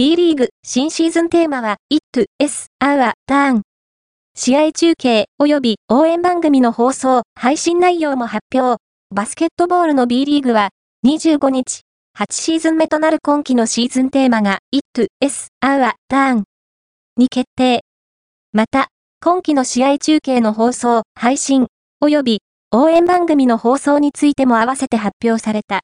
B リーグ新シーズンテーマは It, S, Our, Turn。試合中継及び応援番組の放送、配信内容も発表。バスケットボールの B リーグは25日、8シーズン目となる今季のシーズンテーマが It, S, Our, Turn に決定。また、今季の試合中継の放送、配信、及び応援番組の放送についても合わせて発表された。